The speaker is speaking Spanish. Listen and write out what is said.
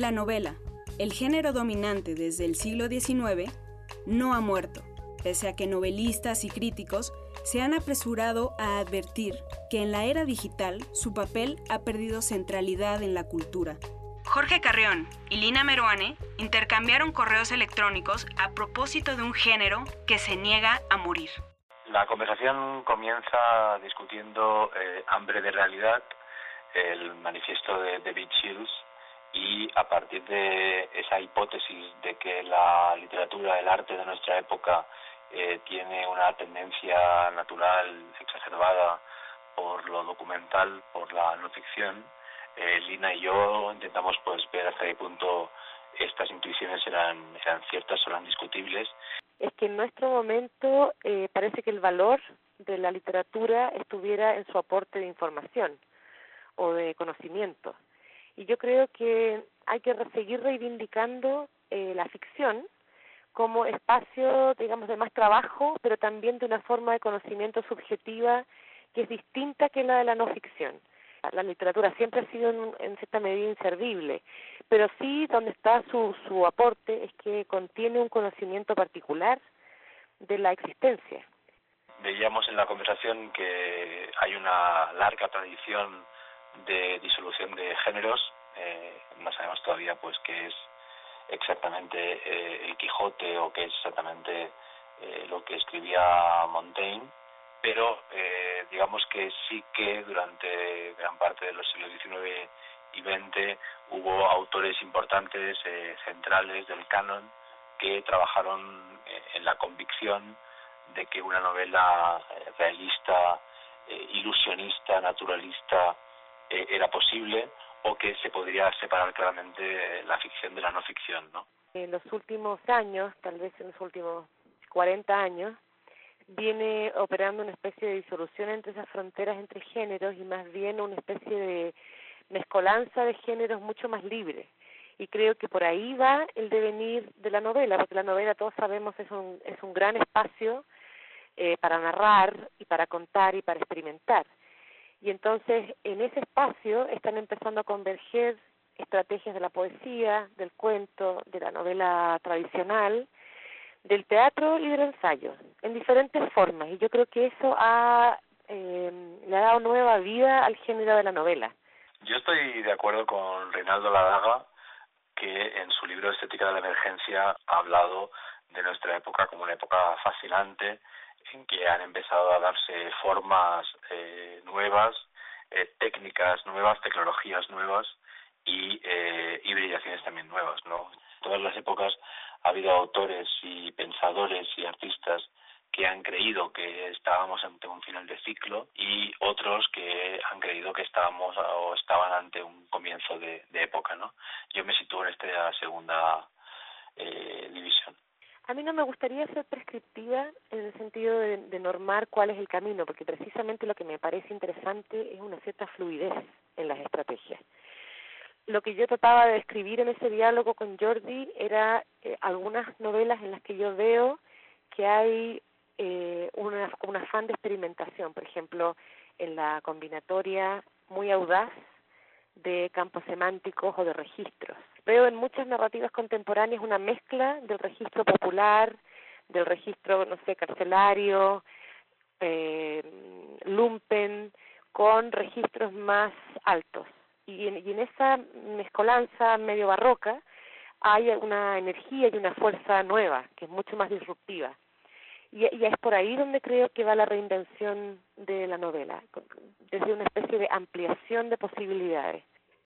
La novela, el género dominante desde el siglo XIX, no ha muerto, pese a que novelistas y críticos se han apresurado a advertir que en la era digital su papel ha perdido centralidad en la cultura. Jorge Carrión y Lina Meruane intercambiaron correos electrónicos a propósito de un género que se niega a morir. La conversación comienza discutiendo eh, Hambre de Realidad, el manifiesto de David Shields, y a partir de esa hipótesis de que la literatura, el arte de nuestra época eh, tiene una tendencia natural exacerbada por lo documental, por la no ficción, eh, Lina y yo intentamos pues ver hasta qué punto estas intuiciones eran, eran ciertas o eran discutibles. Es que en nuestro momento eh, parece que el valor de la literatura estuviera en su aporte de información o de conocimiento. Y yo creo que hay que seguir reivindicando eh, la ficción como espacio, digamos, de más trabajo, pero también de una forma de conocimiento subjetiva que es distinta que la de la no ficción. La literatura siempre ha sido en, cierta medida inservible, pero sí donde está su, su aporte es que contiene un conocimiento particular de la existencia. Veíamos en la conversación que hay una larga tradición de disolución de géneros, eh, no sabemos todavía pues qué es exactamente eh, el Quijote o qué es exactamente eh, lo que escribía Montaigne, pero eh, digamos que sí que durante gran parte de los siglos XIX y XX hubo autores importantes, eh, centrales del canon, que trabajaron en la convicción de que una novela realista, ilusionista, naturalista, era posible o que se podría separar claramente la ficción de la no ficción, ¿no? En los últimos años, tal vez en los últimos 40 años, viene operando una especie de disolución entre esas fronteras entre géneros y más bien una especie de mezcolanza de géneros mucho más libre. Y creo que por ahí va el devenir de la novela, porque la novela todos sabemos es un, es un gran espacio eh, para narrar y para contar y para experimentar. Y entonces en ese espacio están empezando a converger estrategias de la poesía, del cuento, de la novela tradicional, del teatro y del ensayo, en diferentes formas. Y yo creo que eso ha, eh, le ha dado nueva vida al género de la novela. Yo estoy de acuerdo con Reinaldo Ladaga, que en su libro Estética de la Emergencia ha hablado de nuestra época como una época fascinante, en que han empezado a darse formas eh, nuevas, eh, técnicas nuevas, tecnologías nuevas y eh, hibridaciones también nuevas, ¿no? Todas las épocas ha habido autores y pensadores y artistas que han creído que estábamos ante un final de ciclo y otros que han creído que estábamos o estaban ante un comienzo de, época, ¿no? Yo me sitúo en esta segunda eh. A mí no me gustaría ser prescriptiva en el sentido de, de, normar cuál es el camino, porque precisamente lo que me parece interesante es una cierta fluidez en las estrategias. Lo que yo trataba de escribir en ese diálogo con Jordi era eh, algunas novelas en las que yo veo que hay eh, una, un afán de experimentación, por ejemplo, en la combinatoria muy audaz de campos semánticos o de registros. Veo en muchas narrativas contemporáneas una mezcla del registro popular, del registro, no sé, carcelario, eh, lumpen, con registros más altos y en, y en esa mezcolanza medio barroca hay una energía y una fuerza nueva que es mucho más disruptiva. Y, y, es por ahí donde creo que va la reinvención de la novela, desde una especie de ampliación de posibilidades.